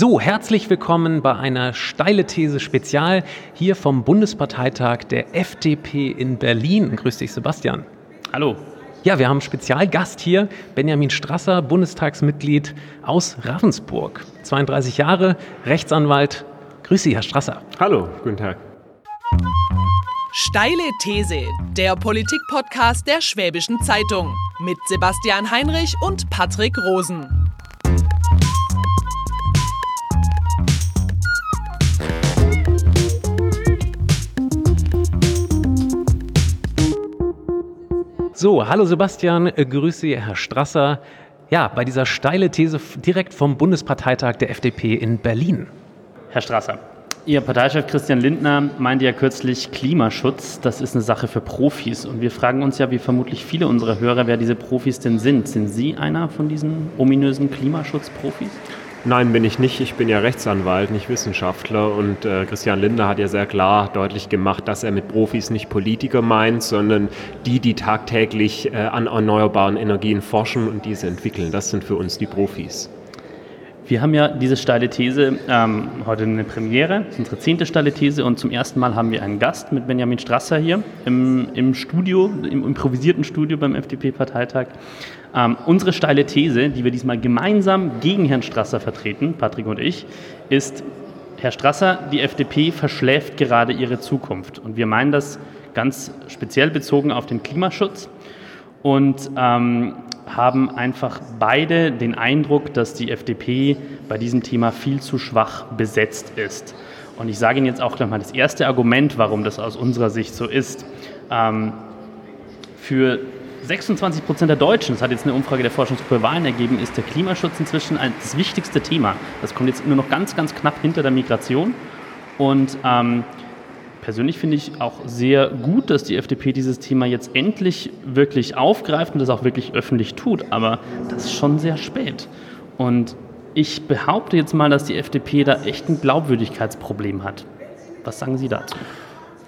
So, herzlich willkommen bei einer steile These Spezial hier vom Bundesparteitag der FDP in Berlin. Grüß dich, Sebastian. Hallo. Ja, wir haben einen Spezialgast hier, Benjamin Strasser, Bundestagsmitglied aus Ravensburg. 32 Jahre, Rechtsanwalt. Grüß Sie, Herr Strasser. Hallo, guten Tag. Steile These, der Politik-Podcast der Schwäbischen Zeitung mit Sebastian Heinrich und Patrick Rosen. So, hallo Sebastian, äh, grüße Herr Strasser. Ja, bei dieser steile These direkt vom Bundesparteitag der FDP in Berlin. Herr Strasser, Ihr Parteichef Christian Lindner meinte ja kürzlich, Klimaschutz, das ist eine Sache für Profis. Und wir fragen uns ja, wie vermutlich viele unserer Hörer, wer diese Profis denn sind. Sind Sie einer von diesen ominösen Klimaschutzprofis? Nein, bin ich nicht. Ich bin ja Rechtsanwalt, nicht Wissenschaftler. Und äh, Christian Lindner hat ja sehr klar deutlich gemacht, dass er mit Profis nicht Politiker meint, sondern die, die tagtäglich äh, an erneuerbaren Energien forschen und diese entwickeln. Das sind für uns die Profis. Wir haben ja diese steile These ähm, heute eine Premiere, das ist unsere zehnte steile These und zum ersten Mal haben wir einen Gast mit Benjamin Strasser hier im, im Studio, im improvisierten Studio beim FDP-Parteitag. Ähm, unsere steile These, die wir diesmal gemeinsam gegen Herrn Strasser vertreten, Patrick und ich, ist, Herr Strasser, die FDP verschläft gerade ihre Zukunft. Und wir meinen das ganz speziell bezogen auf den Klimaschutz und ähm, haben einfach beide den Eindruck, dass die FDP bei diesem Thema viel zu schwach besetzt ist. Und ich sage Ihnen jetzt auch gleich mal das erste Argument, warum das aus unserer Sicht so ist. Ähm, für 26 Prozent der Deutschen, das hat jetzt eine Umfrage der Forschungsgruppe Wahlen ergeben, ist der Klimaschutz inzwischen das wichtigste Thema. Das kommt jetzt nur noch ganz, ganz knapp hinter der Migration. Und ähm, persönlich finde ich auch sehr gut, dass die FDP dieses Thema jetzt endlich wirklich aufgreift und das auch wirklich öffentlich tut. Aber das ist schon sehr spät. Und ich behaupte jetzt mal, dass die FDP da echt ein Glaubwürdigkeitsproblem hat. Was sagen Sie dazu?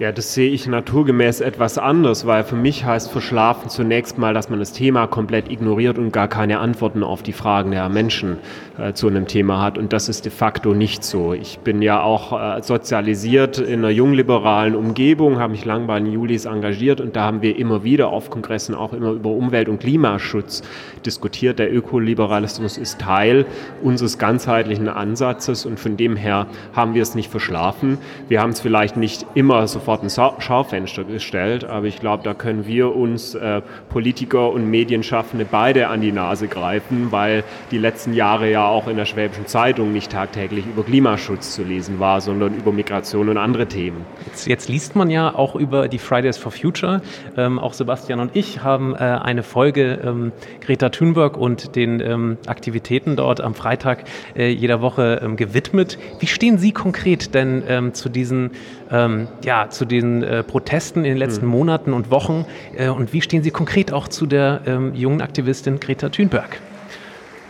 Ja, das sehe ich naturgemäß etwas anders, weil für mich heißt verschlafen zunächst mal, dass man das Thema komplett ignoriert und gar keine Antworten auf die Fragen der Menschen äh, zu einem Thema hat. Und das ist de facto nicht so. Ich bin ja auch äh, sozialisiert in einer jungliberalen Umgebung, habe mich lang bei den Julis engagiert und da haben wir immer wieder auf Kongressen auch immer über Umwelt- und Klimaschutz diskutiert. Der Ökoliberalismus ist Teil unseres ganzheitlichen Ansatzes und von dem her haben wir es nicht verschlafen. Wir haben es vielleicht nicht immer sofort sofort ein Schaufenster gestellt, aber ich glaube, da können wir uns äh, Politiker und Medienschaffende beide an die Nase greifen, weil die letzten Jahre ja auch in der Schwäbischen Zeitung nicht tagtäglich über Klimaschutz zu lesen war, sondern über Migration und andere Themen. Jetzt, jetzt liest man ja auch über die Fridays for Future. Ähm, auch Sebastian und ich haben äh, eine Folge ähm, Greta Thunberg und den ähm, Aktivitäten dort am Freitag äh, jeder Woche ähm, gewidmet. Wie stehen Sie konkret denn ähm, zu diesen ähm, ja, zu den äh, Protesten in den letzten mhm. Monaten und Wochen äh, und wie stehen Sie konkret auch zu der ähm, jungen Aktivistin Greta Thunberg?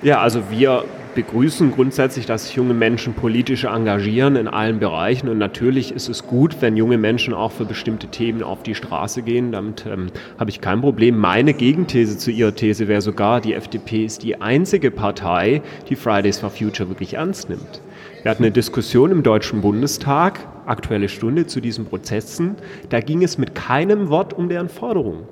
Ja, also wir begrüßen grundsätzlich, dass sich junge Menschen politisch engagieren in allen Bereichen. Und natürlich ist es gut, wenn junge Menschen auch für bestimmte Themen auf die Straße gehen. Damit ähm, habe ich kein Problem. Meine Gegenthese zu Ihrer These wäre sogar, die FDP ist die einzige Partei, die Fridays for Future wirklich ernst nimmt. Wir hatten eine Diskussion im Deutschen Bundestag, aktuelle Stunde, zu diesen Prozessen. Da ging es mit keinem Wort um deren Forderungen.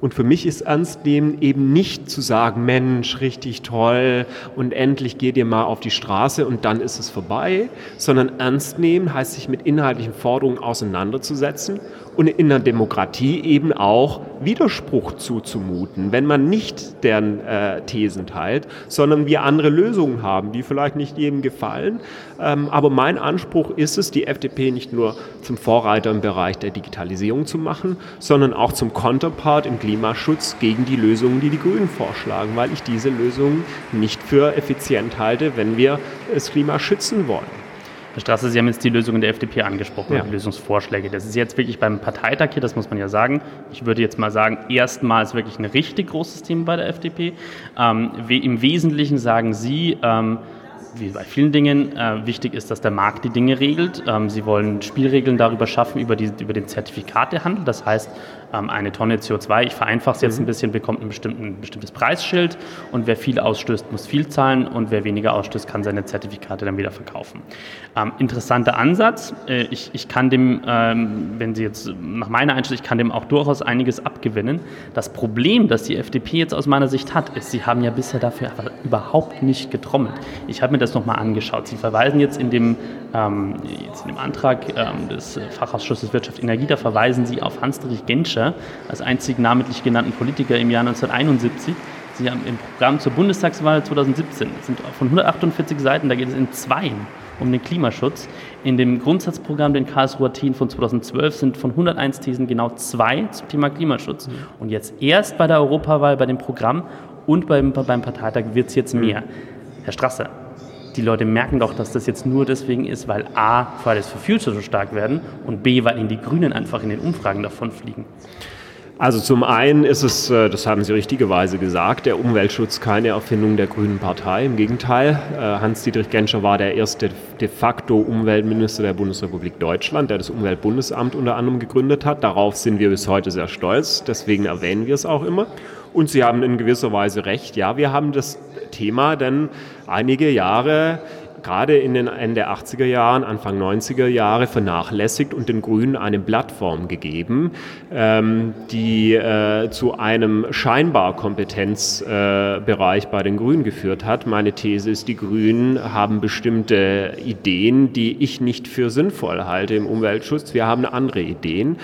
Und für mich ist ernst nehmen eben nicht zu sagen, Mensch, richtig toll und endlich geht ihr mal auf die Straße und dann ist es vorbei, sondern ernst nehmen heißt sich mit inhaltlichen Forderungen auseinanderzusetzen und in der Demokratie eben auch Widerspruch zuzumuten, wenn man nicht deren äh, Thesen teilt, sondern wir andere Lösungen haben, die vielleicht nicht jedem gefallen. Ähm, aber mein Anspruch ist es, die FDP nicht nur zum Vorreiter im Bereich der Digitalisierung zu machen, sondern auch zum Counterpart im Klimaschutz gegen die Lösungen, die die Grünen vorschlagen, weil ich diese Lösungen nicht für effizient halte, wenn wir das Klima schützen wollen. Herr Straße, Sie haben jetzt die Lösungen der FDP angesprochen, ja. die Lösungsvorschläge. Das ist jetzt wirklich beim Parteitag hier, das muss man ja sagen. Ich würde jetzt mal sagen, erstmals wirklich ein richtig großes Thema bei der FDP. Ähm, Im Wesentlichen sagen Sie, ähm, wie bei vielen Dingen, äh, wichtig ist, dass der Markt die Dinge regelt. Ähm, sie wollen Spielregeln darüber schaffen, über, die, über den Zertifikatehandel. Das heißt, eine Tonne CO2, ich vereinfache es jetzt mhm. ein bisschen, bekommt ein, ein bestimmtes Preisschild und wer viel ausstößt, muss viel zahlen und wer weniger ausstößt, kann seine Zertifikate dann wieder verkaufen. Ähm, interessanter Ansatz. Äh, ich, ich kann dem, ähm, wenn Sie jetzt nach meiner Einstellung, ich kann dem auch durchaus einiges abgewinnen. Das Problem, das die FDP jetzt aus meiner Sicht hat, ist, sie haben ja bisher dafür überhaupt nicht getrommelt. Ich habe mir das nochmal angeschaut. Sie verweisen jetzt in dem, ähm, jetzt in dem Antrag ähm, des Fachausschusses Wirtschaft und Energie, da verweisen Sie auf Hans-Dietrich Genscher als einzigen namentlich genannten Politiker im Jahr 1971. Sie haben im Programm zur Bundestagswahl 2017, das sind von 148 Seiten, da geht es in zweien um den Klimaschutz. In dem Grundsatzprogramm, den Karlsruher Team von 2012, sind von 101 Thesen genau zwei zum Thema Klimaschutz. Mhm. Und jetzt erst bei der Europawahl, bei dem Programm und beim, beim Parteitag wird es jetzt mhm. mehr. Herr Strasser, die Leute merken doch, dass das jetzt nur deswegen ist, weil A, Fridays for Future so stark werden und B, weil ihnen die Grünen einfach in den Umfragen davon fliegen. Also zum einen ist es, äh, das haben Sie richtigerweise gesagt, der Umweltschutz keine Erfindung der Grünen Partei. Im Gegenteil, äh, Hans-Dietrich Genscher war der erste de facto Umweltminister der Bundesrepublik Deutschland, der das Umweltbundesamt unter anderem gegründet hat. Darauf sind wir bis heute sehr stolz, deswegen erwähnen wir es auch immer. Und Sie haben in gewisser Weise recht, ja, wir haben das Thema denn einige Jahre gerade in den Ende 80er Jahren, Anfang 90er Jahre vernachlässigt und den Grünen eine Plattform gegeben, ähm, die äh, zu einem scheinbar Kompetenzbereich äh, bei den Grünen geführt hat. Meine These ist, die Grünen haben bestimmte Ideen, die ich nicht für sinnvoll halte im Umweltschutz. Wir haben andere Ideen.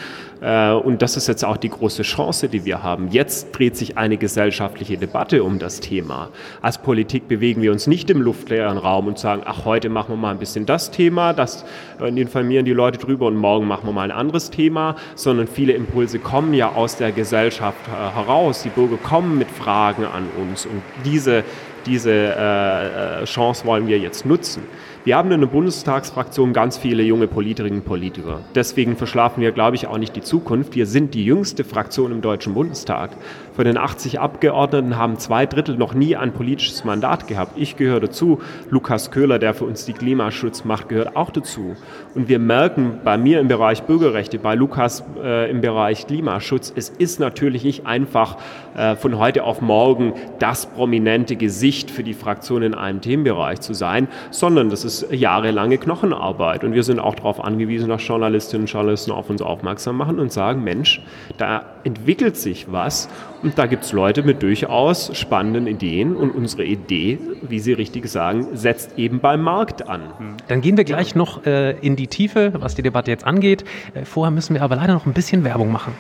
Äh, und das ist jetzt auch die große Chance, die wir haben. Jetzt dreht sich eine gesellschaftliche Debatte um das Thema. Als Politik bewegen wir uns nicht im luftleeren Raum und sagen, ach, heute machen wir mal ein bisschen das Thema, das äh, informieren die Leute drüber und morgen machen wir mal ein anderes Thema, sondern viele Impulse kommen ja aus der Gesellschaft äh, heraus. Die Bürger kommen mit Fragen an uns und diese, diese Chance wollen wir jetzt nutzen. Wir haben in der Bundestagsfraktion ganz viele junge Politikerinnen und Politiker. Deswegen verschlafen wir, glaube ich, auch nicht die Zukunft. Wir sind die jüngste Fraktion im Deutschen Bundestag. Von den 80 Abgeordneten haben zwei Drittel noch nie ein politisches Mandat gehabt. Ich gehöre dazu. Lukas Köhler, der für uns die Klimaschutz macht, gehört auch dazu. Und wir merken bei mir im Bereich Bürgerrechte, bei Lukas äh, im Bereich Klimaschutz, es ist natürlich nicht einfach äh, von heute auf morgen das prominente Gesicht für die Fraktion in einem Themenbereich zu sein, sondern das ist jahrelange Knochenarbeit. Und wir sind auch darauf angewiesen, dass Journalistinnen und Journalisten auf uns aufmerksam machen und sagen, Mensch, da entwickelt sich was und da gibt es Leute mit durchaus spannenden Ideen und unsere Idee, wie Sie richtig sagen, setzt eben beim Markt an. Dann gehen wir gleich noch äh, in die Tiefe, was die Debatte jetzt angeht. Äh, vorher müssen wir aber leider noch ein bisschen Werbung machen.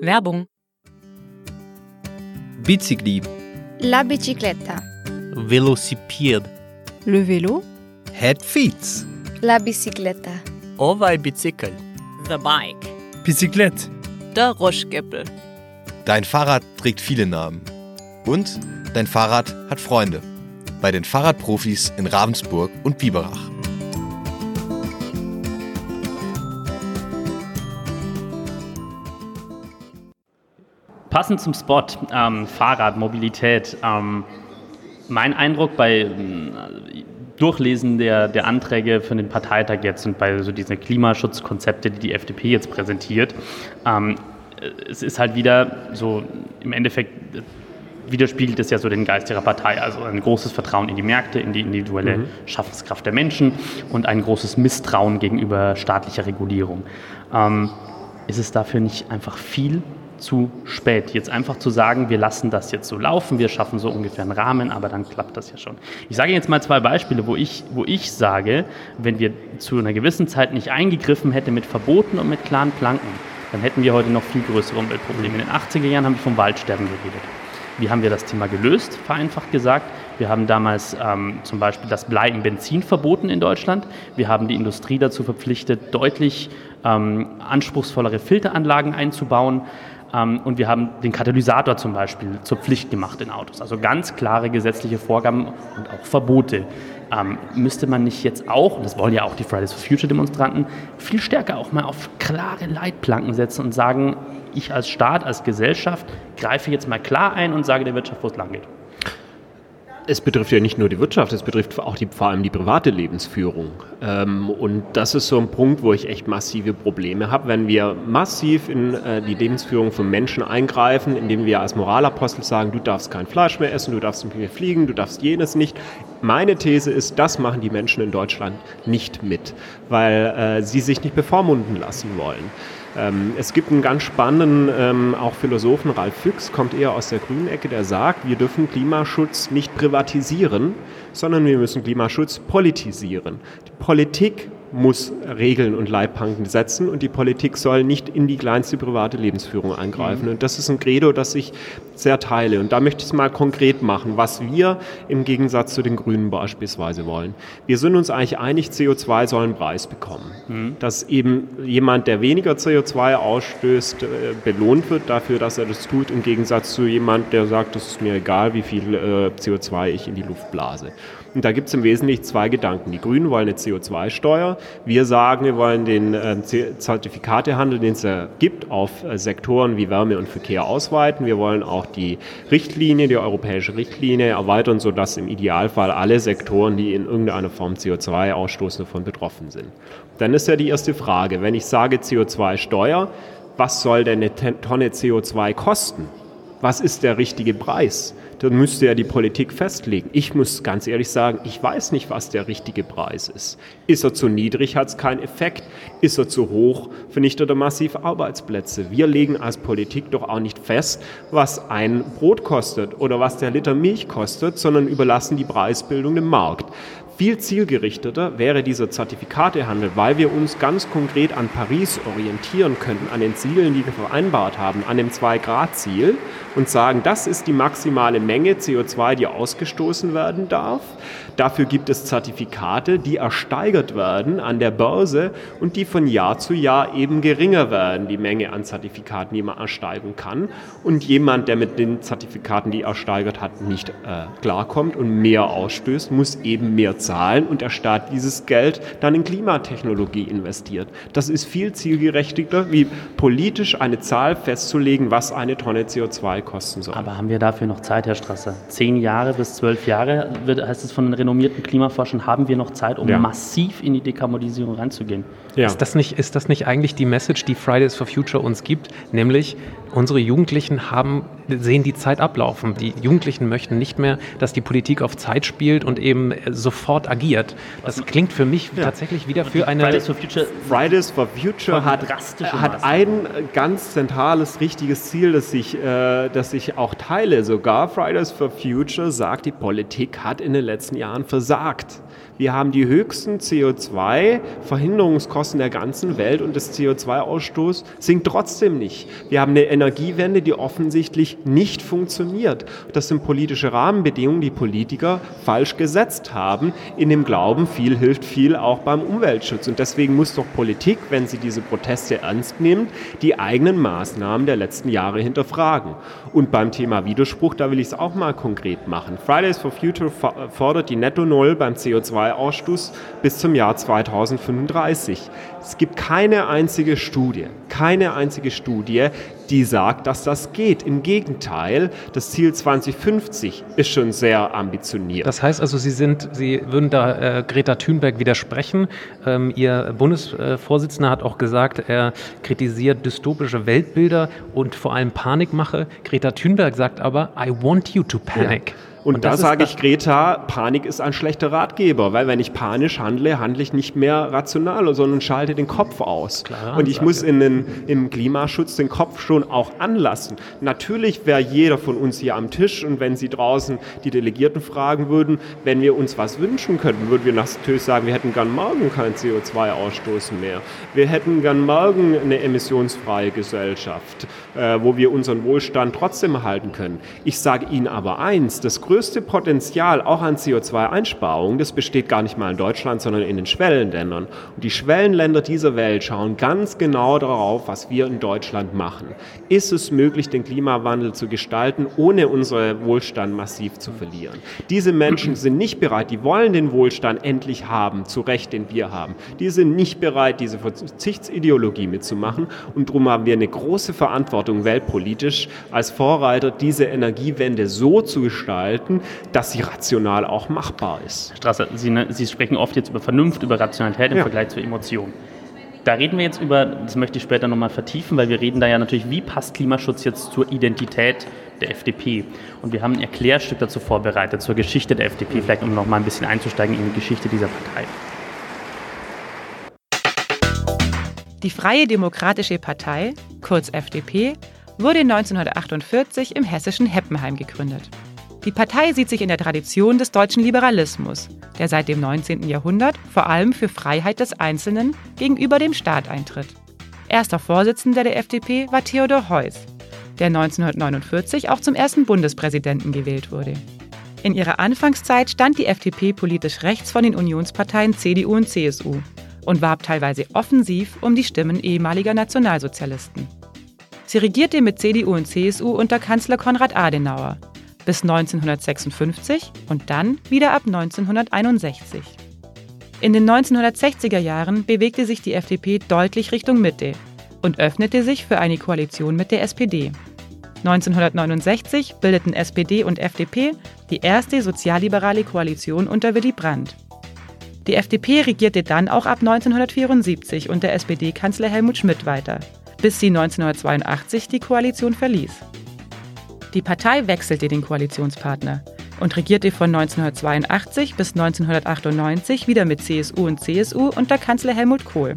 Werbung. Bicicli. La bicicletta. Velocipede. Le vélo. Head feet. La bicicletta. Ovaj bicycle. The bike. Bicyclette. Der Roschgeppel. Dein Fahrrad trägt viele Namen. Und dein Fahrrad hat Freunde. Bei den Fahrradprofis in Ravensburg und Biberach. Passend zum Spot, ähm, Fahrrad, Mobilität. Ähm, mein Eindruck bei äh, Durchlesen der, der Anträge für den Parteitag jetzt und bei so diesen Klimaschutzkonzepte, die die FDP jetzt präsentiert, ähm, es ist halt wieder so im Endeffekt widerspiegelt es ja so den Geist ihrer Partei. Also ein großes Vertrauen in die Märkte, in die individuelle mhm. Schaffenskraft der Menschen und ein großes Misstrauen gegenüber staatlicher Regulierung. Ähm, ist es dafür nicht einfach viel zu spät. Jetzt einfach zu sagen, wir lassen das jetzt so laufen, wir schaffen so ungefähr einen Rahmen, aber dann klappt das ja schon. Ich sage jetzt mal zwei Beispiele, wo ich, wo ich sage, wenn wir zu einer gewissen Zeit nicht eingegriffen hätten mit Verboten und mit klaren Planken, dann hätten wir heute noch viel größere Umweltprobleme. In den 80er Jahren haben wir vom Waldsterben geredet. Wie haben wir das Thema gelöst? Vereinfacht gesagt. Wir haben damals ähm, zum Beispiel das Blei im Benzin verboten in Deutschland. Wir haben die Industrie dazu verpflichtet, deutlich ähm, anspruchsvollere Filteranlagen einzubauen. Ähm, und wir haben den Katalysator zum Beispiel zur Pflicht gemacht in Autos. Also ganz klare gesetzliche Vorgaben und auch Verbote. Ähm, müsste man nicht jetzt auch, und das wollen ja auch die Fridays for Future Demonstranten, viel stärker auch mal auf klare Leitplanken setzen und sagen, ich als Staat, als Gesellschaft greife jetzt mal klar ein und sage der Wirtschaft, wo es lang geht. Es betrifft ja nicht nur die Wirtschaft, es betrifft auch die, vor allem die private Lebensführung. Ähm, und das ist so ein Punkt, wo ich echt massive Probleme habe, wenn wir massiv in äh, die Lebensführung von Menschen eingreifen, indem wir als Moralapostel sagen, du darfst kein Fleisch mehr essen, du darfst nicht mehr fliegen, du darfst jenes nicht. Meine These ist, das machen die Menschen in Deutschland nicht mit, weil äh, sie sich nicht bevormunden lassen wollen. Ähm, es gibt einen ganz spannenden, ähm, auch Philosophen, Ralf Füchs, kommt eher aus der grünen Ecke, der sagt, wir dürfen Klimaschutz nicht privatisieren, sondern wir müssen Klimaschutz politisieren. Die Politik muss Regeln und Leitplanken setzen und die Politik soll nicht in die kleinste private Lebensführung eingreifen. Mhm. Und das ist ein Credo, das ich sehr teile. Und da möchte ich es mal konkret machen, was wir im Gegensatz zu den Grünen beispielsweise wollen. Wir sind uns eigentlich einig, CO2 soll einen Preis bekommen. Mhm. Dass eben jemand, der weniger CO2 ausstößt, äh, belohnt wird dafür, dass er das tut, im Gegensatz zu jemand, der sagt, es ist mir egal, wie viel äh, CO2 ich in die Luft blase. Und da gibt es im Wesentlichen zwei Gedanken. Die Grünen wollen eine CO2-Steuer. Wir sagen, wir wollen den äh, Zertifikatehandel, den es ja gibt, auf äh, Sektoren wie Wärme und Verkehr ausweiten. Wir wollen auch die Richtlinie, die europäische Richtlinie erweitern, sodass im Idealfall alle Sektoren, die in irgendeiner Form CO2 ausstoßen, davon betroffen sind. Dann ist ja die erste Frage, wenn ich sage CO2-Steuer, was soll denn eine Tonne CO2 kosten? Was ist der richtige Preis? dann müsste ja die Politik festlegen. Ich muss ganz ehrlich sagen, ich weiß nicht, was der richtige Preis ist. Ist er zu niedrig, hat es keinen Effekt. Ist er zu hoch, vernichtet er massiv Arbeitsplätze. Wir legen als Politik doch auch nicht fest, was ein Brot kostet oder was der Liter Milch kostet, sondern überlassen die Preisbildung dem Markt. Viel zielgerichteter wäre dieser Zertifikatehandel, weil wir uns ganz konkret an Paris orientieren könnten, an den Zielen, die wir vereinbart haben, an dem 2-Grad-Ziel und sagen, das ist die maximale Menge CO2, die ausgestoßen werden darf. Dafür gibt es Zertifikate, die ersteigert werden an der Börse und die von Jahr zu Jahr eben geringer werden, die Menge an Zertifikaten, die man ersteigern kann. Und jemand, der mit den Zertifikaten, die er ersteigert hat, nicht äh, klarkommt und mehr ausstößt, muss eben mehr zahlen und der Staat dieses Geld dann in Klimatechnologie investiert. Das ist viel zielgerechtigter, wie politisch eine Zahl festzulegen, was eine Tonne CO2 kosten soll. Aber haben wir dafür noch Zeit, Herr Strasser? Zehn Jahre bis zwölf Jahre, wird, heißt es von den renommierten Klimaforschern, haben wir noch Zeit, um ja. massiv in die Dekarbonisierung reinzugehen. Ja. Ist, das nicht, ist das nicht eigentlich die Message, die Fridays for Future uns gibt? Nämlich, unsere Jugendlichen haben, sehen die Zeit ablaufen. Die Jugendlichen möchten nicht mehr, dass die Politik auf Zeit spielt und eben sofort agiert. Das klingt für mich ja. tatsächlich wieder für eine... Fridays for Future, Fridays for Future hat, hat ein ganz zentrales, richtiges Ziel, das ich, äh, das ich auch teile sogar. Fridays for Future sagt, die Politik hat in den letzten Jahren versagt. Wir haben die höchsten CO2-Verhinderungskosten der ganzen Welt und das CO2-Ausstoß sinkt trotzdem nicht. Wir haben eine Energiewende, die offensichtlich nicht funktioniert. Das sind politische Rahmenbedingungen, die Politiker falsch gesetzt haben, in dem Glauben, viel hilft viel auch beim Umweltschutz. Und deswegen muss doch Politik, wenn sie diese Proteste ernst nimmt, die eigenen Maßnahmen der letzten Jahre hinterfragen. Und beim Thema Widerspruch, da will ich es auch mal konkret machen. Fridays for Future fordert die Netto-Null beim CO2 CO2-Ausstoß bis zum Jahr 2035. Es gibt keine einzige Studie, keine einzige Studie, die sagt, dass das geht. Im Gegenteil, das Ziel 2050 ist schon sehr ambitioniert. Das heißt also, Sie sind, Sie würden da äh, Greta Thunberg widersprechen. Ähm, Ihr Bundesvorsitzender hat auch gesagt, er kritisiert dystopische Weltbilder und vor allem Panikmache. Greta Thunberg sagt aber, I want you to panic. Ja. Und, und da sage ich Greta, Panik ist ein schlechter Ratgeber, weil wenn ich panisch handle, handle ich nicht mehr rational, sondern schalte den Kopf aus. Klar, und ich muss in den, im Klimaschutz den Kopf schon auch anlassen. Natürlich wäre jeder von uns hier am Tisch und wenn Sie draußen die Delegierten fragen würden, wenn wir uns was wünschen könnten, würden wir natürlich sagen, wir hätten gern morgen kein CO2-Ausstoß mehr. Wir hätten gern morgen eine emissionsfreie Gesellschaft, äh, wo wir unseren Wohlstand trotzdem erhalten können. Ich sage Ihnen aber eins, das größte größte Potenzial auch an CO2-Einsparungen, das besteht gar nicht mal in Deutschland, sondern in den Schwellenländern. Und die Schwellenländer dieser Welt schauen ganz genau darauf, was wir in Deutschland machen. Ist es möglich, den Klimawandel zu gestalten, ohne unseren Wohlstand massiv zu verlieren? Diese Menschen sind nicht bereit, die wollen den Wohlstand endlich haben, zu Recht, den wir haben. Die sind nicht bereit, diese Verzichtsideologie mitzumachen. Und darum haben wir eine große Verantwortung weltpolitisch als Vorreiter, diese Energiewende so zu gestalten, bedeuten, dass sie rational auch machbar ist. Herr Strasser, Sie, ne, Sie sprechen oft jetzt über Vernunft, über Rationalität im Ja. Vergleich zur Emotion. Da reden wir jetzt über, das möchte ich später nochmal vertiefen, weil wir reden da ja natürlich, wie passt Klimaschutz jetzt zur Identität der FDP? Und wir haben ein Erklärstück dazu vorbereitet, zur Geschichte der FDP, vielleicht um nochmal ein bisschen einzusteigen in die Geschichte dieser Partei. Die Freie Demokratische Partei, kurz FDP, wurde 1948 im hessischen Heppenheim gegründet. Die Partei sieht sich in der Tradition des deutschen Liberalismus, der seit dem 19. Jahrhundert vor allem für Freiheit des Einzelnen gegenüber dem Staat eintritt. Erster Vorsitzender der FDP war Theodor Heuss, der 1949 auch zum ersten Bundespräsidenten gewählt wurde. In ihrer Anfangszeit stand die FDP politisch rechts von den Unionsparteien CDU und CSU und warb teilweise offensiv um die Stimmen ehemaliger Nationalsozialisten. Sie regierte mit CDU und CSU unter Kanzler Konrad Adenauer bis 1956 und dann wieder ab 1961. In den 1960er Jahren bewegte sich die FDP deutlich Richtung Mitte und öffnete sich für eine Koalition mit der SPD. 1969 bildeten SPD und FDP die erste sozialliberale Koalition unter Willy Brandt. Die FDP regierte dann auch ab 1974 unter SPD-Kanzler Helmut Schmidt weiter, bis sie 1982 die Koalition verließ. Die Partei wechselte den Koalitionspartner und regierte von 1982 bis 1998 wieder mit CSU und CSU unter Kanzler Helmut Kohl.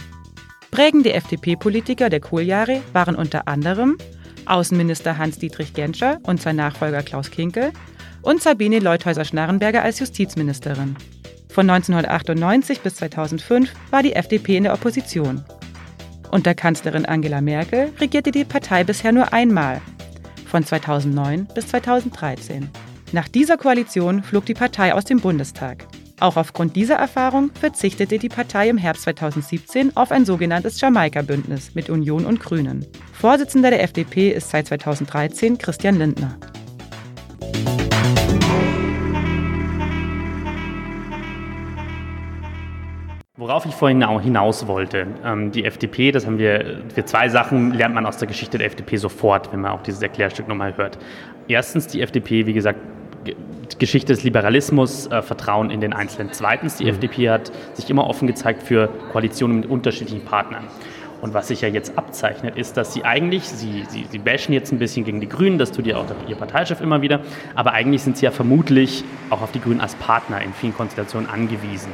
Prägende FDP-Politiker der Kohljahre waren unter anderem Außenminister Hans-Dietrich Genscher und sein Nachfolger Klaus Kinkel und Sabine Leuthäuser-Schnarrenberger als Justizministerin. Von 1998 bis 2005 war die FDP in der Opposition. Unter Kanzlerin Angela Merkel regierte die Partei bisher nur einmal, von 2009 bis 2013. Nach dieser Koalition flog die Partei aus dem Bundestag. Auch aufgrund dieser Erfahrung verzichtete die Partei im Herbst 2017 auf ein sogenanntes Jamaika-Bündnis mit Union und Grünen. Vorsitzender der FDP ist seit 2013 Christian Lindner. Worauf ich vorhin auch hinaus wollte, ähm, die FDP, das haben wir, für zwei Sachen lernt man aus der Geschichte der FDP sofort, wenn man auch dieses Erklärstück nochmal hört. Erstens, die FDP, wie gesagt, Ge- Geschichte des Liberalismus, äh, Vertrauen in den Einzelnen. Zweitens, die FDP hat sich immer offen gezeigt für Koalitionen mit unterschiedlichen Partnern. Und was sich ja jetzt abzeichnet, ist, dass sie eigentlich, sie, sie, sie bashen jetzt ein bisschen gegen die Grünen, das tut ja auch ihr Parteichef immer wieder, aber eigentlich sind sie ja vermutlich auch auf die Grünen als Partner in vielen Konstellationen angewiesen.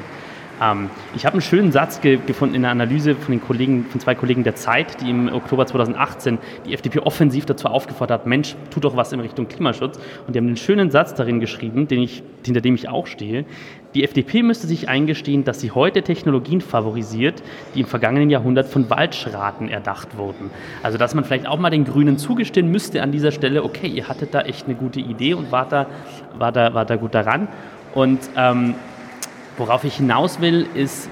Ähm, ich habe einen schönen Satz ge gefunden in der Analyse von, den Kollegen, von zwei Kollegen der Zeit, die im Oktober 2018 die FDP offensiv dazu aufgefordert hat, Mensch, tu doch was in Richtung Klimaschutz. Und die haben einen schönen Satz darin geschrieben, den ich, hinter dem ich auch stehe. Die FDP müsste sich eingestehen, dass sie heute Technologien favorisiert, die im vergangenen Jahrhundert von Waldschraten erdacht wurden. Also dass man vielleicht auch mal den Grünen zugestehen müsste an dieser Stelle, okay, ihr hattet da echt eine gute Idee und wart da, war da, war da gut daran. Und ähm, Worauf ich hinaus will, ist,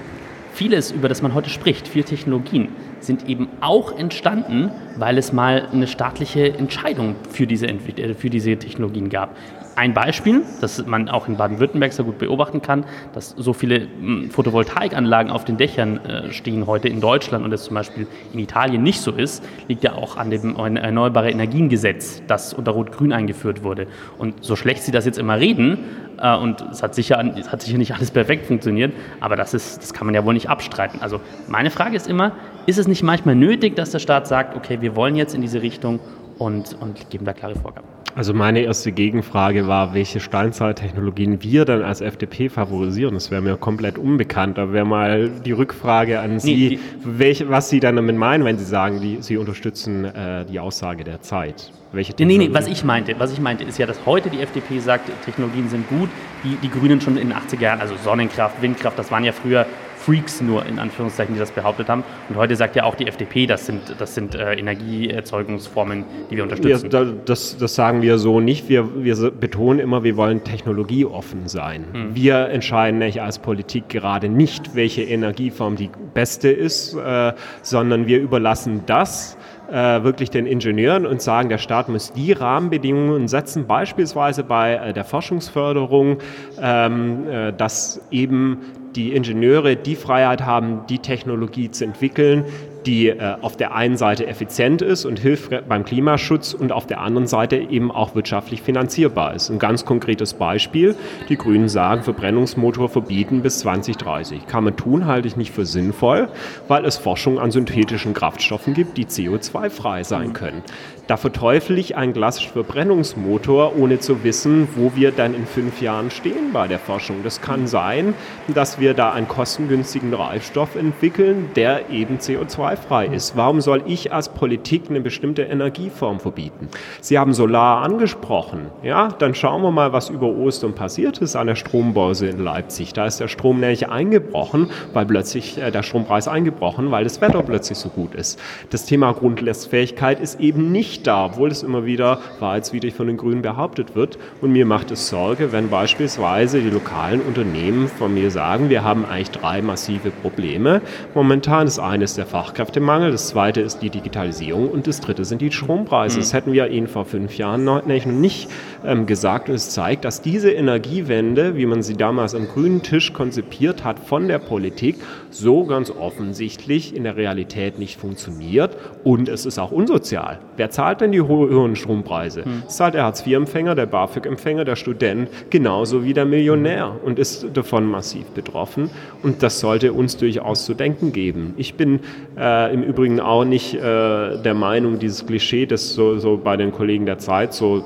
vieles, über das man heute spricht, viele Technologien, sind eben auch entstanden, weil es mal eine staatliche Entscheidung für diese, äh, für diese Technologien gab. Ein Beispiel, das man auch in Baden-Württemberg sehr gut beobachten kann, dass so viele mh, Photovoltaikanlagen auf den Dächern äh, stehen heute in Deutschland und es zum Beispiel in Italien nicht so ist, liegt ja auch an dem Erneuerbare Energiengesetz, das unter Rot-Grün eingeführt wurde. Und so schlecht Sie das jetzt immer reden, äh, und es hat, sicher, es hat sicher nicht alles perfekt funktioniert, aber das, ist, das kann man ja wohl nicht abstreiten. Also meine Frage ist immer, ist es nicht manchmal nötig, dass der Staat sagt, okay, wir wollen jetzt in diese Richtung und, und geben da klare Vorgaben? Also meine erste Gegenfrage war, welche Steinzeittechnologien wir dann als FDP favorisieren. Das wäre mir komplett unbekannt. Da wäre mal die Rückfrage an Sie, die- welche, was Sie dann damit meinen, wenn Sie sagen, die, Sie unterstützen äh, die Aussage der Zeit. Welche Nee, nee, nee, was ich meinte, was ich meinte, ist ja, dass heute die FDP sagt, Technologien sind gut, die die Grünen schon in den 80er Jahren, also Sonnenkraft, Windkraft, das waren ja früher Freaks nur in Anführungszeichen, die das behauptet haben. Und heute sagt ja auch die FDP, das sind, das sind äh, Energieerzeugungsformen, die wir Ja, unterstützen. da, das, das sagen wir so nicht. Wir, wir betonen immer, wir wollen technologieoffen sein. Hm. Wir entscheiden nicht als Politik gerade nicht, welche Energieform die beste ist, äh, sondern wir überlassen das äh, wirklich den Ingenieuren und sagen, der Staat muss die Rahmenbedingungen setzen, beispielsweise bei äh, der Forschungsförderung, ähm, äh, dass eben die Ingenieure die Freiheit haben, die Technologie zu entwickeln, die äh, auf der einen Seite effizient ist und hilft beim Klimaschutz und auf der anderen Seite eben auch wirtschaftlich finanzierbar ist. Ein ganz konkretes Beispiel, die Grünen sagen, Verbrennungsmotor verbieten bis 2030. Kann man tun, halte ich nicht für sinnvoll, weil es Forschung an synthetischen Kraftstoffen gibt, die CO2-frei sein können. Da verteufel ich einen klassischen Verbrennungsmotor, ohne zu wissen, wo wir dann in fünf Jahren stehen bei der Forschung. Das kann sein, dass wir da einen kostengünstigen Treibstoff entwickeln, der eben CO2-frei ist. Warum soll ich als Politik eine bestimmte Energieform verbieten? Sie haben Solar angesprochen. Ja, dann schauen wir mal, was über Ostern passiert ist an der Strombörse in Leipzig. Da ist der Strom nämlich eingebrochen, weil plötzlich äh, der Strompreis eingebrochen, weil das Wetter plötzlich so gut ist. Das Thema Grundlastfähigkeit ist eben nicht nicht da, obwohl es immer wieder wahrheitswidrig von den Grünen behauptet wird. Und mir macht es Sorge, wenn beispielsweise die lokalen Unternehmen von mir sagen, wir haben eigentlich drei massive Probleme. Momentan das eine ist der Fachkräftemangel, das zweite ist die Digitalisierung und das dritte sind die Strompreise. Mhm. Das hätten wir Ihnen vor fünf Jahren noch nicht ähm, gesagt. Und es zeigt, dass diese Energiewende, wie man sie damals am grünen Tisch konzipiert hat von der Politik, so ganz offensichtlich in der Realität nicht funktioniert. Und es ist auch unsozial. Wer zahlt denn die hohen Strompreise? Hm. Das zahlt der Hartz-IV-Empfänger, der BAföG-Empfänger, der Student, genauso wie der Millionär und ist davon massiv betroffen. Und das sollte uns durchaus zu denken geben. Ich bin äh, im Übrigen auch nicht äh, der Meinung, dieses Klischee, das so, so bei den Kollegen der Zeit so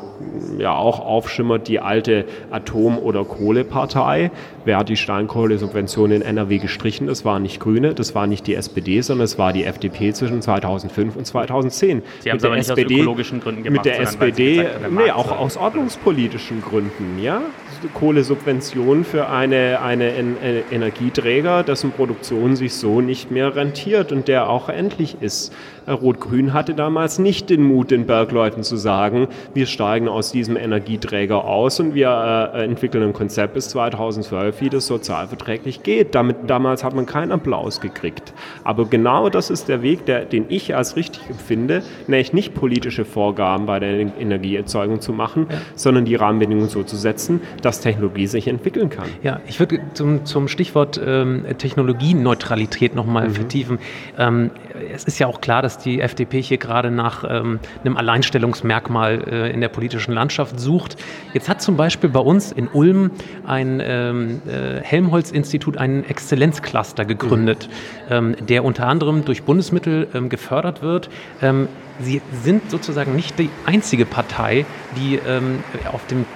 ja auch aufschimmert, die alte Atom- oder Kohlepartei. Wer hat die Steinkohlesubvention in NRW gestrichen? Das waren nicht Grüne, das war nicht die SPD, sondern es war die FDP zwischen 2005 und 2010. Sie haben es aber nicht SPD, aus ökologischen Gründen gemacht, Mit der SPD, gesagt, nee, auch aus ordnungspolitischen Gründen, ja. Kohlesubventionen für eine, eine Energieträger, dessen Produktion sich so nicht mehr rentiert und der auch endlich ist. Rot-Grün hatte damals nicht den Mut, den Bergleuten zu sagen, wir steigen aus diesem Energieträger aus und wir äh, entwickeln ein Konzept bis 2012, wie das sozialverträglich geht. Damit, damals hat man keinen Applaus gekriegt. Aber genau das ist der Weg, der, den ich als richtig empfinde, nämlich nicht politische Vorgaben bei der Energieerzeugung zu machen, ja. sondern die Rahmenbedingungen so zu setzen, dass Technologie sich entwickeln kann. Ja, ich würde zum, zum Stichwort ähm, Technologieneutralität nochmal mhm. vertiefen. Ähm, es ist ja auch klar, dass die FDP hier gerade nach ähm, einem Alleinstellungsmerkmal äh, in der politischen Landschaft sucht. Jetzt hat zum Beispiel bei uns in Ulm ein ähm, äh, Helmholtz-Institut einen Exzellenzcluster gegründet, mhm. der unter anderem durch Bundesmittel ähm, gefördert wird. Ähm, Sie sind sozusagen nicht die einzige Partei, die ähm, auf dem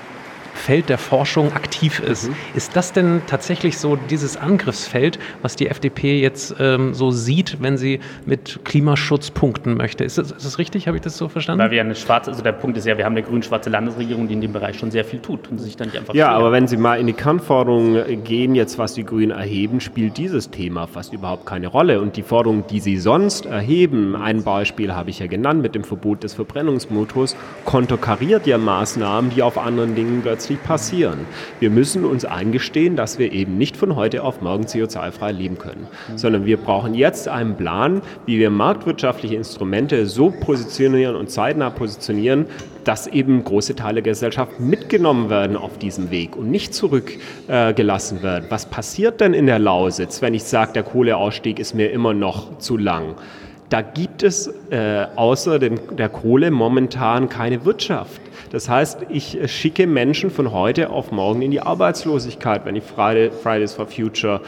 Feld der Forschung aktiv ist. Mhm. Ist das denn tatsächlich so dieses Angriffsfeld, was die FDP jetzt ähm, so sieht, wenn sie mit Klimaschutz punkten möchte? Ist das, ist das richtig? Habe ich das so verstanden? Weil wir eine schwarze, also der Punkt ist ja, wir haben eine grün-schwarze Landesregierung, die in dem Bereich schon sehr viel tut und sich dann nicht einfach. Ja, schwer. aber wenn Sie mal in die Kernforderungen gehen, jetzt was die Grünen erheben, spielt dieses Thema fast überhaupt keine Rolle. Und die Forderungen, die Sie sonst erheben, ein Beispiel habe ich ja genannt mit dem Verbot des Verbrennungsmotors, konterkariert ja Maßnahmen, die auf anderen Dingen plötzlich plötzlich passieren. Wir müssen uns eingestehen, dass wir eben nicht von heute auf morgen CO2-frei leben können, sondern wir brauchen jetzt einen Plan, wie wir marktwirtschaftliche Instrumente so positionieren und zeitnah positionieren, dass eben große Teile der Gesellschaft mitgenommen werden auf diesem Weg und nicht zurückgelassen äh, werden. Was passiert denn in der Lausitz, wenn ich sage, der Kohleausstieg ist mir immer noch zu lang? Da gibt es äh, außer dem, der Kohle momentan keine Wirtschaft. Das heißt, ich schicke Menschen von heute auf morgen in die Arbeitslosigkeit, wenn ich Friday, Fridays for Future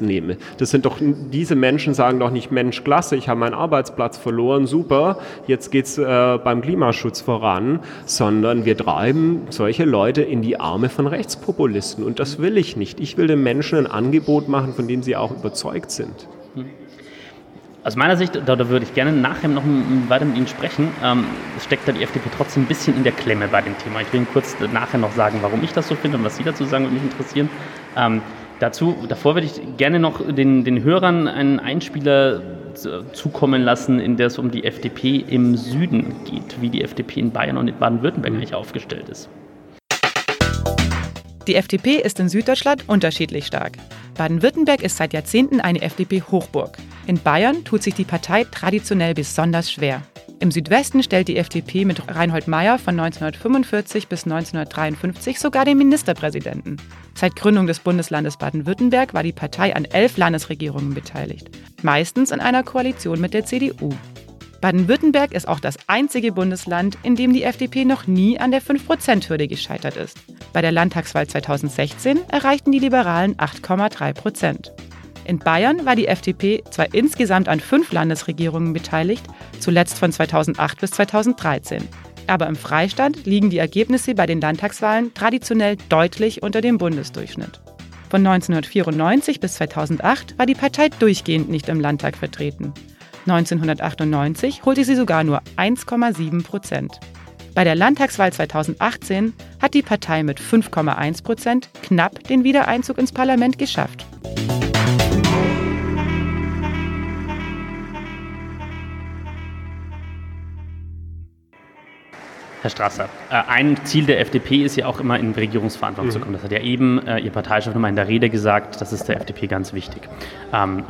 nehme. Das sind doch, diese Menschen sagen doch nicht, Mensch, klasse, ich habe meinen Arbeitsplatz verloren, super, jetzt geht's äh, beim Klimaschutz voran, sondern wir treiben solche Leute in die Arme von Rechtspopulisten. Und das will ich nicht. Ich will den Menschen ein Angebot machen, von dem sie auch überzeugt sind. Aus meiner Sicht, da, da, würde ich gerne nachher noch weiter mit Ihnen sprechen, ähm, steckt da die FDP trotzdem ein bisschen in der Klemme bei dem Thema. Ich will Ihnen kurz nachher noch sagen, warum ich das so finde und was Sie dazu sagen, würde mich interessieren. Ähm, dazu, davor würde ich gerne noch den, den Hörern einen Einspieler zukommen lassen, in der es um die FDP im Süden geht, wie die FDP in Bayern und in Baden-Württemberg eigentlich aufgestellt ist. Die FDP ist in Süddeutschland unterschiedlich stark. Baden-Württemberg ist seit Jahrzehnten eine FDP-Hochburg. In Bayern tut sich die Partei traditionell besonders schwer. Im Südwesten stellt die FDP mit Reinhold Mayer von 1945 bis 1953 sogar den Ministerpräsidenten. Seit Gründung des Bundeslandes Baden-Württemberg war die Partei an elf Landesregierungen beteiligt, meistens in einer Koalition mit der CDU. Baden-Württemberg ist auch das einzige Bundesland, in dem die FDP noch nie an der 5-Prozent-Hürde gescheitert ist. Bei der Landtagswahl 2016 erreichten die Liberalen 8,3 Prozent. In Bayern war die FDP zwar insgesamt an fünf Landesregierungen beteiligt, zuletzt von 2008 bis 2013. Aber im Freistaat liegen die Ergebnisse bei den Landtagswahlen traditionell deutlich unter dem Bundesdurchschnitt. Von 1994 bis 2008 war die Partei durchgehend nicht im Landtag vertreten. 1998 holte sie sogar nur 1,7 Prozent. Bei der Landtagswahl 2018 hat die Partei mit 5,1 Prozent knapp den Wiedereinzug ins Parlament geschafft. Herr Strasser, äh, ein Ziel der FDP ist ja auch immer in Regierungsverantwortung mhm. zu kommen. Das hat ja eben äh, Ihr Parteichef nochmal in der Rede gesagt, das ist der FDP ganz wichtig. Ähm,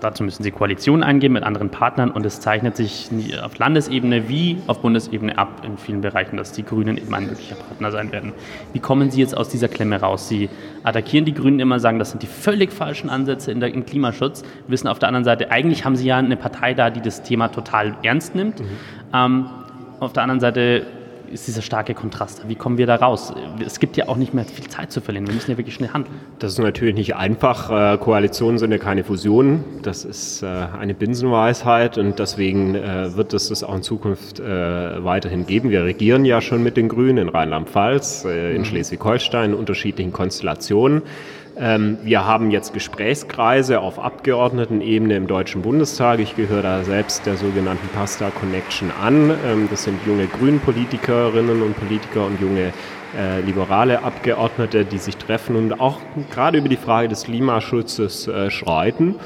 dazu müssen Sie Koalitionen eingehen mit anderen Partnern und es zeichnet sich auf Landesebene wie auf Bundesebene ab in vielen Bereichen, dass die Grünen eben ein möglicher Partner sein werden. Wie kommen Sie jetzt aus dieser Klemme raus? Sie attackieren die Grünen immer, sagen, das sind die völlig falschen Ansätze in der, im Klimaschutz, wissen auf der anderen Seite, eigentlich haben Sie ja eine Partei da, die das Thema total ernst nimmt. Mhm. Ähm, auf der anderen Seite ist dieser starke Kontrast. Wie kommen wir da raus? Es gibt ja auch nicht mehr viel Zeit zu verlieren. Wir müssen ja wirklich schnell handeln. Das ist natürlich nicht einfach. Äh, Koalitionen sind ja keine Fusionen. Das ist äh, eine Binsenweisheit und deswegen äh, wird es das auch in Zukunft weiterhin geben. Wir regieren ja schon mit den Grünen in Rheinland-Pfalz, in mhm. Schleswig-Holstein in unterschiedlichen Konstellationen. Ähm, wir haben jetzt Gesprächskreise auf Abgeordnetenebene im Deutschen Bundestag. Ich gehöre da selbst der sogenannten Pasta Connection an. Ähm, das sind junge Grünen-Politikerinnen und Politiker und junge äh, liberale Abgeordnete, die sich treffen und auch gerade über die Frage des Klimaschutzes äh, streiten.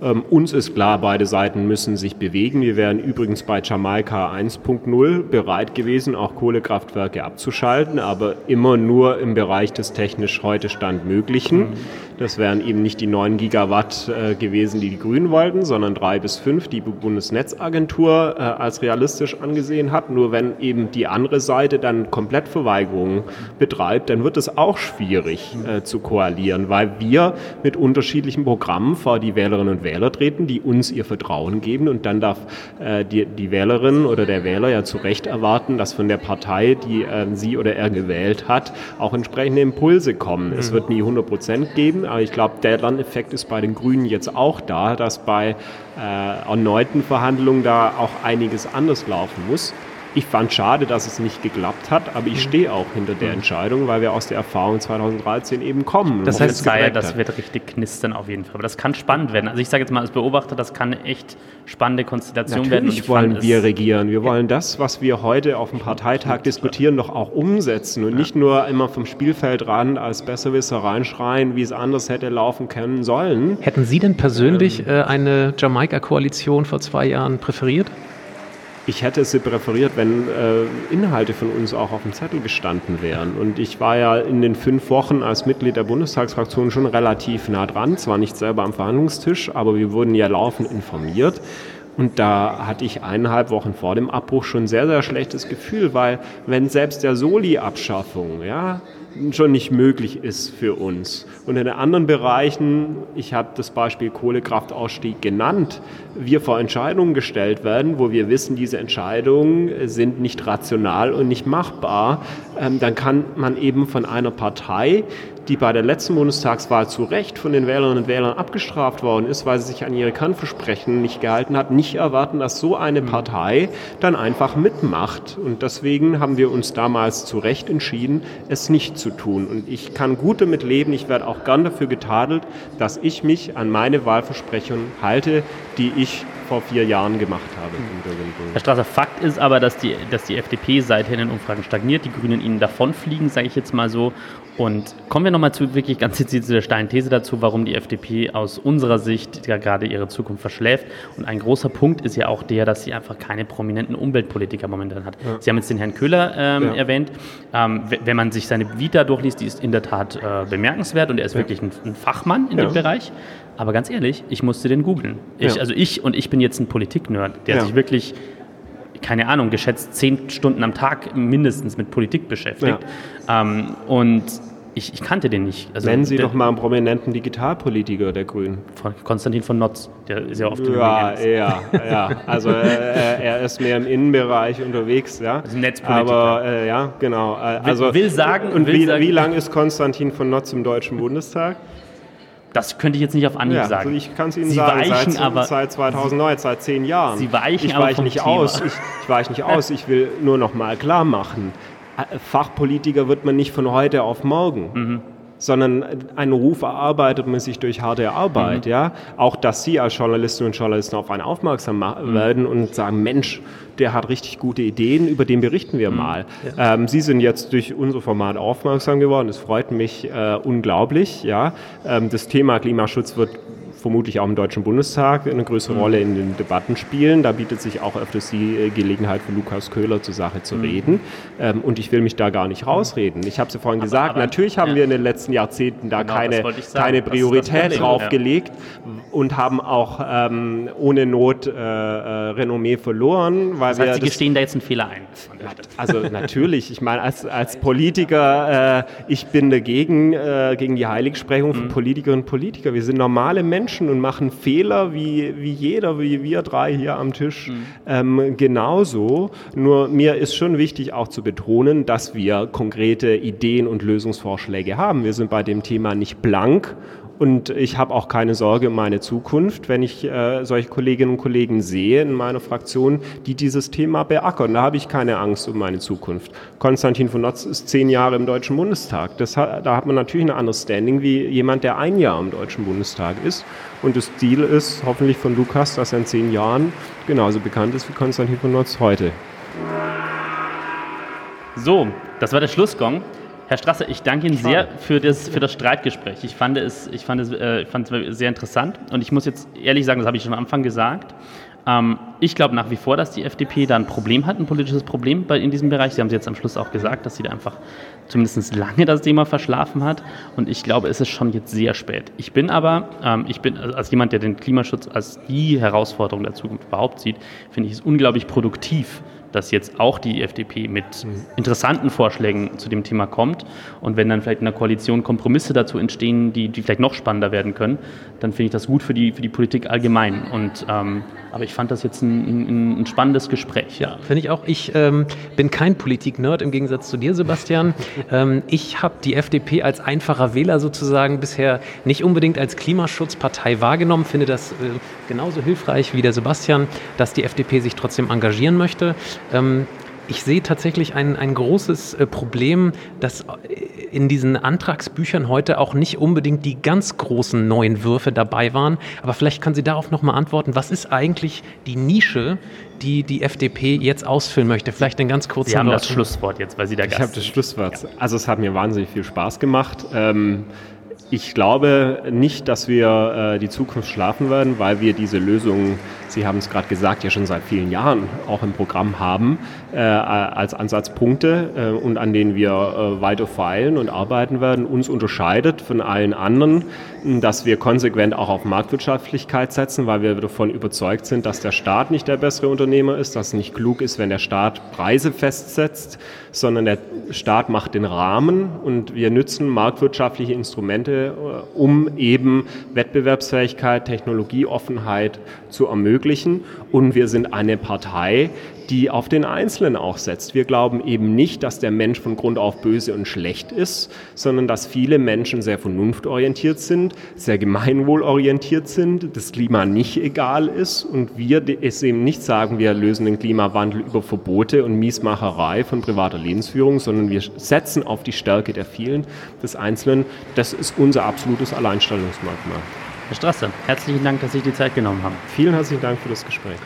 Ähm, uns ist klar, beide Seiten müssen sich bewegen. Wir wären übrigens bei Jamaika 1.0 bereit gewesen, auch Kohlekraftwerke abzuschalten, aber immer nur im Bereich des technisch heute Stand Möglichen. Mhm. Das wären eben nicht die 9 Gigawatt äh, gewesen, die die Grünen wollten, sondern drei bis fünf, die die Bundesnetzagentur äh, als realistisch angesehen hat. Nur wenn eben die andere Seite dann Komplettverweigerungen betreibt, dann wird es auch schwierig äh, zu koalieren, weil wir mit unterschiedlichen Programmen vor die Wählerinnen und Wähler treten, die uns ihr Vertrauen geben und dann darf äh, die, die Wählerin oder der Wähler ja zu Recht erwarten, dass von der Partei, die äh, sie oder er gewählt hat, auch entsprechende Impulse kommen. Mhm. Es wird nie 100 Prozent geben, aber ich glaube, der Lerneffekt ist bei den Grünen jetzt auch da, dass bei äh, erneuten Verhandlungen da auch einiges anders laufen muss. Ich fand schade, dass es nicht geklappt hat, aber ich mhm. stehe auch hinter der mhm. Entscheidung, weil wir aus der Erfahrung 2013 eben kommen. Das heißt, Geier, das wird richtig knistern auf jeden Fall. Aber das kann spannend werden. Also ich sage jetzt mal als Beobachter, das kann eine echt spannende Konstellation Natürlich werden. Natürlich wollen wir regieren. Wir wollen das, was wir heute auf dem Parteitag diskutieren, doch auch umsetzen und ja. nicht nur immer vom Spielfeldrand als Besserwisser reinschreien, wie es anders hätte laufen können sollen. Hätten Sie denn persönlich ähm, äh, eine Jamaika-Koalition vor zwei Jahren präferiert? Ich hätte sie präferiert, wenn äh, Inhalte von uns auch auf dem Zettel gestanden wären. Und ich war ja in den fünf Wochen als Mitglied der Bundestagsfraktion schon relativ nah dran, zwar nicht selber am Verhandlungstisch, aber wir wurden ja laufend informiert. Und da hatte ich eineinhalb Wochen vor dem Abbruch schon sehr, sehr schlechtes Gefühl, weil wenn selbst der Soli-Abschaffung, ja, schon nicht möglich ist für uns. Und in den anderen Bereichen, ich habe das Beispiel Kohlekraftausstieg genannt, wir vor Entscheidungen gestellt werden, wo wir wissen, diese Entscheidungen sind nicht rational und nicht machbar, dann kann man eben von einer Partei, die bei der letzten Bundestagswahl zu Recht von den Wählerinnen und Wählern abgestraft worden ist, weil sie sich an ihre Kannversprechen nicht gehalten hat, nicht erwarten, dass so eine Partei dann einfach mitmacht. Und deswegen haben wir uns damals zu Recht entschieden, es nicht zu tun. Und ich kann gut damit leben, ich werde auch gern dafür getadelt, dass ich mich an meine Wahlversprechungen halte, die ich vor vier Jahren gemacht habe. Herr Strasser, Fakt ist aber, dass die, dass die FDP seither in den Umfragen stagniert, die Grünen ihnen davonfliegen, sage ich jetzt mal so. Und kommen wir nochmal zu wirklich ganz gezielt zu der steilen These dazu, warum die FDP aus unserer Sicht ja gerade ihre Zukunft verschläft. Und ein großer Punkt ist ja auch der, dass sie einfach keine prominenten Umweltpolitiker momentan hat. Ja. Sie haben jetzt den Herrn Köhler ähm, ja. erwähnt. Ähm, wenn man sich seine Vita durchliest, die ist in der Tat äh, bemerkenswert und er ist ja. wirklich ein, ein, Fachmann in dem Bereich. Aber ganz ehrlich, ich musste den googeln. Also ich und ich bin jetzt ein Politik-Nerd, der sich wirklich keine Ahnung, geschätzt zehn Stunden am Tag mindestens mit Politik beschäftigt. Ja. Ähm, und ich, ich kannte den nicht. Also Nennen Sie der, doch mal einen prominenten Digitalpolitiker der Grünen. Konstantin von Notz, der ist ja oft Ja, ja, ja. Also äh, er ist mehr im Innenbereich unterwegs, ja. Also Netzpolitiker. Aber äh, ja, genau. Also, will, will sagen. Und will wie, sagen, wie lang ist Konstantin von Notz im Deutschen Bundestag? Das könnte ich jetzt nicht auf Anhieb ja, sagen. Also ich kann es Ihnen Sie sagen, weichen seit, aber, seit 2009, seit zehn Jahren. Sie weichen ich aber weiche nicht Thema. aus. Ich, ich weiche nicht aus. Ich will nur noch mal klar machen: Fachpolitiker wird man nicht von heute auf morgen. Mhm sondern einen Ruf erarbeitet man sich durch harte Arbeit. Mhm. Ja? Auch, dass Sie als Journalistinnen und Journalisten auf einen aufmerksam mhm. werden und sagen, Mensch, der hat richtig gute Ideen, über den berichten wir mhm. mal. Ja. Ähm, Sie sind jetzt durch unser Format aufmerksam geworden, das freut mich äh, unglaublich. Ja? Ähm, das Thema Klimaschutz wird vermutlich auch im Deutschen Bundestag eine größere mhm. Rolle in den Debatten spielen. Da bietet sich auch öfters die äh, Gelegenheit für Lukas Köhler zur Sache zu mhm. reden. Ähm, und ich will mich da gar nicht rausreden. Ich habe es ja vorhin aber, gesagt, aber, natürlich haben ja. wir in den letzten Jahrzehnten da genau, keine, keine Priorität draufgelegt ja. und haben auch ähm, ohne Not äh, äh, Renommee verloren. Weil das heißt, wir Sie gestehen da jetzt einen Fehler ein. Also natürlich, ich meine, als, als Politiker, äh, ich bin dagegen, äh, gegen die Heiligsprechung von mhm. Politikerinnen und Politikern. Wir sind normale Menschen. Menschen und machen Fehler wie, wie jeder, wie wir drei hier am Tisch mhm. ähm, genauso. Nur mir ist schon wichtig auch zu betonen, dass wir konkrete Ideen und Lösungsvorschläge haben. Wir sind bei dem Thema nicht blank und ich habe auch keine Sorge um meine Zukunft, wenn ich äh, solche Kolleginnen und Kollegen sehe in meiner Fraktion, die dieses Thema beackern. Da habe ich keine Angst um meine Zukunft. Konstantin von Notz ist zehn Jahre im Deutschen Bundestag. Das da hat man natürlich ein anderes Standing wie jemand, der ein Jahr im Deutschen Bundestag ist. Und das Ziel ist hoffentlich von Lukas, dass er in zehn Jahren genauso bekannt ist wie Konstantin von Notz heute. So, das war der Schlussgong. Herr Strasser, ich danke Ihnen sehr für das, für das Streitgespräch. Ich fand, es, ich, fand es, äh, ich fand es sehr interessant und ich muss jetzt ehrlich sagen, das habe ich schon am Anfang gesagt. Ähm, ich glaube nach wie vor, dass die FDP da ein Problem hat, ein politisches Problem bei, in diesem Bereich. Sie haben es jetzt am Schluss auch gesagt, dass sie da einfach zumindest lange das Thema verschlafen hat. Und ich glaube, es ist schon jetzt sehr spät. Ich bin aber, ähm, ich bin als jemand, der den Klimaschutz als die Herausforderung der Zukunft überhaupt sieht, finde ich es unglaublich produktiv, dass jetzt auch die FDP mit interessanten Vorschlägen zu dem Thema kommt. Und wenn dann vielleicht in der Koalition Kompromisse dazu entstehen, die, die vielleicht noch spannender werden können, dann finde ich das gut für die, für die Politik allgemein. Und, ähm, aber ich fand das jetzt ein, ein, ein spannendes Gespräch. Ja, finde ich auch. Ich ähm, bin kein Politik-Nerd im Gegensatz zu dir, Sebastian. ähm, ich habe die FDP als einfacher Wähler sozusagen bisher nicht unbedingt als Klimaschutzpartei wahrgenommen, finde das äh, genauso hilfreich wie der Sebastian, dass die FDP sich trotzdem engagieren möchte. Ähm, ich sehe tatsächlich ein, ein großes äh, Problem, dass äh, in diesen Antragsbüchern heute auch nicht unbedingt die ganz großen neuen Würfe dabei waren. Aber vielleicht können Sie darauf nochmal antworten. Was ist eigentlich die Nische, die die FDP jetzt ausfüllen möchte? Vielleicht ein ganz kurzes Sie haben das Schlusswort jetzt, weil Sie da Gast Ich habe das Schlusswort. Ja. Also es hat mir wahnsinnig viel Spaß gemacht. Ähm, ich glaube nicht, dass wir äh, die Zukunft schlafen werden, weil wir diese Lösungen, Sie haben es gerade gesagt, ja schon seit vielen Jahren auch im Programm haben, äh, als Ansatzpunkte äh, und an denen wir äh, weiter feilen und arbeiten werden. Uns unterscheidet von allen anderen, dass wir konsequent auch auf Marktwirtschaftlichkeit setzen, weil wir davon überzeugt sind, dass der Staat nicht der bessere Unternehmer ist, dass es nicht klug ist, wenn der Staat Preise festsetzt, sondern der Staat macht den Rahmen und wir nützen marktwirtschaftliche Instrumente, äh, um eben Wettbewerbsfähigkeit, Technologieoffenheit zu ermöglichen. Und wir sind eine Partei, die auf den Einzelnen auch setzt. Wir glauben eben nicht, dass der Mensch von Grund auf böse und schlecht ist, sondern dass viele Menschen sehr vernunftorientiert sind, sehr gemeinwohlorientiert sind, das Klima nicht egal ist und wir es eben nicht sagen, wir lösen den Klimawandel über Verbote und Miesmacherei von privater Lebensführung, sondern wir setzen auf die Stärke der vielen, des Einzelnen. Das ist unser absolutes Alleinstellungsmerkmal. Herr Strasser, herzlichen Dank, dass Sie die Zeit genommen haben. Vielen herzlichen Dank für das Gespräch.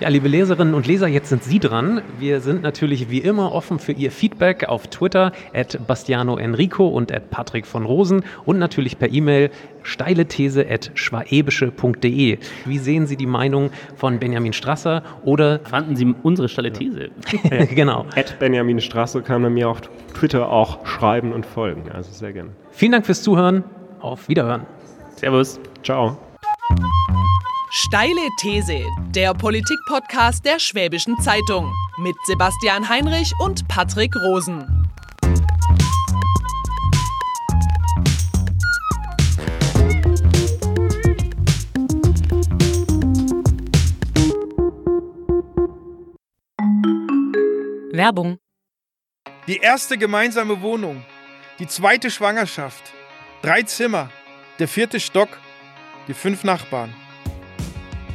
Ja, liebe Leserinnen und Leser, jetzt sind Sie dran. Wir sind natürlich wie immer offen für Ihr Feedback auf Twitter at Bastiano Enrico und at Patrick von Rosen und natürlich per E-Mail steilethese at schwaebische.de. Wie sehen Sie die Meinung von Benjamin Strasser oder fanden Sie unsere steile These? Ja. genau. At Benjamin Strasser kann man mir auf Twitter auch schreiben und folgen. Also sehr gerne. Vielen Dank fürs Zuhören. Auf Wiederhören. Servus. Ciao. Steile These, der Politik-Podcast der Schwäbischen Zeitung mit Sebastian Heinrich und Patrick Rosen. Werbung. Die erste gemeinsame Wohnung, die zweite Schwangerschaft, drei Zimmer, der vierte Stock, die fünf Nachbarn.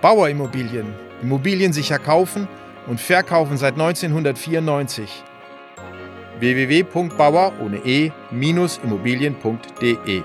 Bauer Immobilien. Immobilien sicher kaufen und verkaufen seit 1994. www.bauer ohne e-immobilien.de